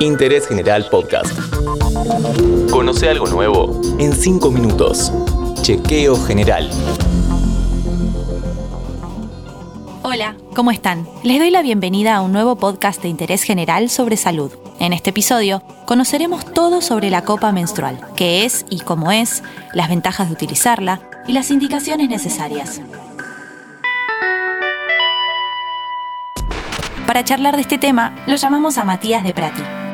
Interés General Podcast. Conoce algo nuevo en 5 minutos. Chequeo General. Hola, ¿cómo están? Les doy la bienvenida a un nuevo podcast de interés general sobre salud. En este episodio conoceremos todo sobre la copa menstrual, qué es y cómo es, las ventajas de utilizarla y las indicaciones necesarias. Para charlar de este tema, lo llamamos a Matías de Prati.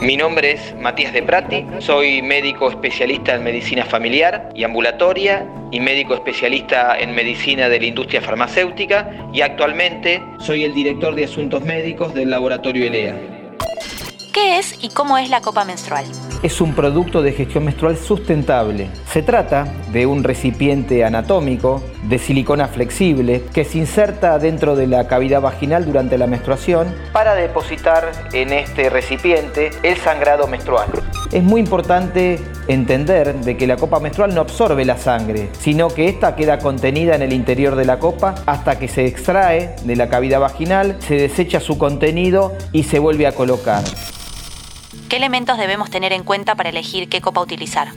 Mi nombre es Matías de Prati, soy médico especialista en medicina familiar y ambulatoria y médico especialista en medicina de la industria farmacéutica y actualmente soy el director de asuntos médicos del laboratorio ELEA. ¿Qué es y cómo es la copa menstrual? Es un producto de gestión menstrual sustentable. Se trata de un recipiente anatómico de silicona flexible que se inserta dentro de la cavidad vaginal durante la menstruación para depositar en este recipiente el sangrado menstrual. Es muy importante entender de que la copa menstrual no absorbe la sangre, sino que esta queda contenida en el interior de la copa hasta que se extrae de la cavidad vaginal, se desecha su contenido y se vuelve a colocar. ¿Qué elementos debemos tener en cuenta para elegir qué copa utilizar?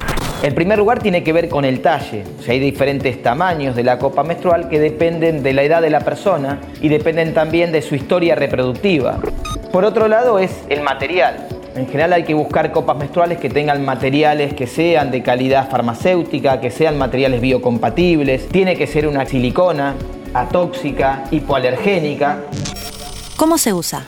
En primer lugar tiene que ver con el talle. hay diferentes tamaños de la copa menstrual que dependen de la edad de la persona y dependen también de su historia reproductiva. Por otro lado es el material. En general hay que buscar copas menstruales que tengan materiales que sean de calidad farmacéutica, que sean materiales biocompatibles. Tiene que ser una silicona atóxica, hipoalergénica. ¿Cómo se usa?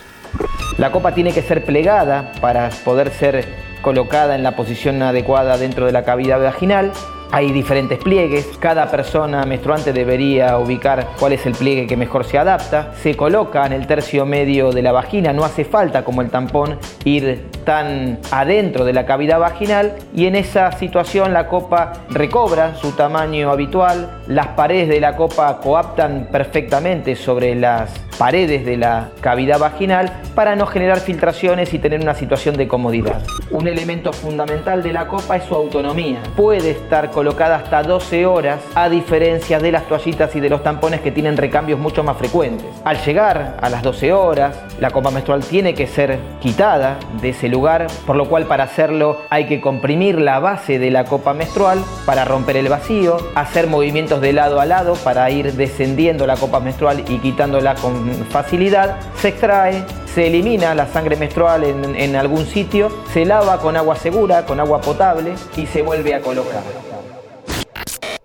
La copa tiene que ser plegada para poder ser colocada en la posición adecuada dentro de la cavidad vaginal. Hay diferentes pliegues, cada persona menstruante debería ubicar cuál es el pliegue que mejor se adapta. Se coloca en el tercio medio de la vagina, no hace falta como el tampón ir tan adentro de la cavidad vaginal y en esa situación la copa recobra su tamaño habitual, las paredes de la copa coaptan perfectamente sobre las paredes de la cavidad vaginal para no generar filtraciones y tener una situación de comodidad. Un elemento fundamental de la copa es su autonomía. Puede estar colocada hasta 12 horas, a diferencia de las toallitas y de los tampones que tienen recambios mucho más frecuentes. Al llegar a las 12 horas, la copa menstrual tiene que ser quitada de ese lugar, por lo cual para hacerlo hay que comprimir la base de la copa menstrual para romper el vacío, hacer movimientos de lado a lado para ir descendiendo la copa menstrual y quitándola con facilidad, se extrae, se elimina la sangre menstrual en, en algún sitio, se lava con agua segura, con agua potable y se vuelve a colocar.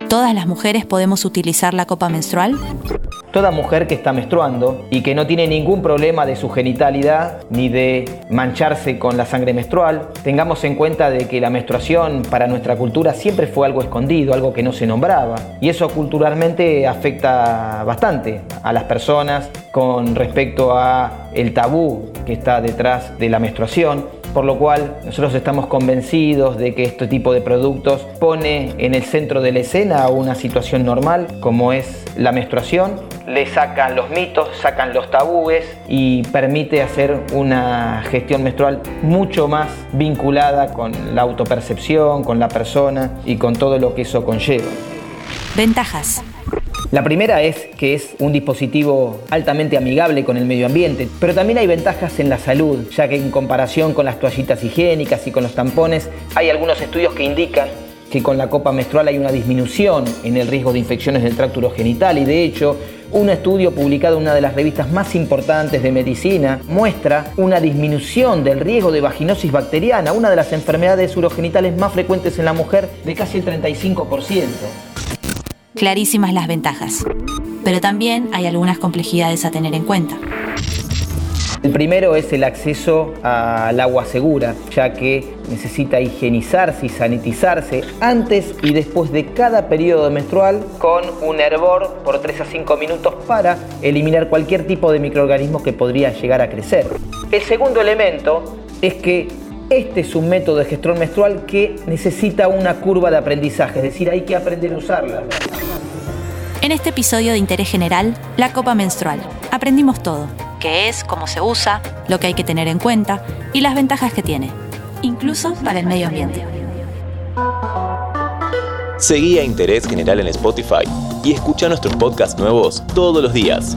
¿Todas las mujeres podemos utilizar la copa menstrual? Toda mujer que está menstruando y que no tiene ningún problema de su genitalidad ni de mancharse con la sangre menstrual, tengamos en cuenta de que la menstruación para nuestra cultura siempre fue algo escondido, algo que no se nombraba. Y eso culturalmente afecta bastante a las personas con respecto a el tabú que está detrás de la menstruación por lo cual nosotros estamos convencidos de que este tipo de productos pone en el centro de la escena una situación normal como es la menstruación, le sacan los mitos, sacan los tabúes y permite hacer una gestión menstrual mucho más vinculada con la autopercepción, con la persona y con todo lo que eso conlleva. Ventajas. La primera es que es un dispositivo altamente amigable con el medio ambiente, pero también hay ventajas en la salud, ya que en comparación con las toallitas higiénicas y con los tampones, hay algunos estudios que indican que con la copa menstrual hay una disminución en el riesgo de infecciones del tracto urogenital. Y de hecho un estudio publicado en una de las revistas más importantes de medicina muestra una disminución del riesgo de vaginosis bacteriana, una de las enfermedades urogenitales más frecuentes en la mujer de casi el 35% clarísimas las ventajas, pero también hay algunas complejidades a tener en cuenta. El primero es el acceso al agua segura, ya que necesita higienizarse y sanitizarse antes y después de cada periodo menstrual con un hervor por 3 a 5 minutos para eliminar cualquier tipo de microorganismo que podría llegar a crecer. El segundo elemento es que este es un método de gestión menstrual que necesita una curva de aprendizaje, es decir, hay que aprender a usarla. En este episodio de Interés General, la copa menstrual, aprendimos todo, qué es, cómo se usa, lo que hay que tener en cuenta y las ventajas que tiene, incluso para el medio ambiente. Seguí a Interés General en Spotify y escucha nuestros podcasts nuevos todos los días.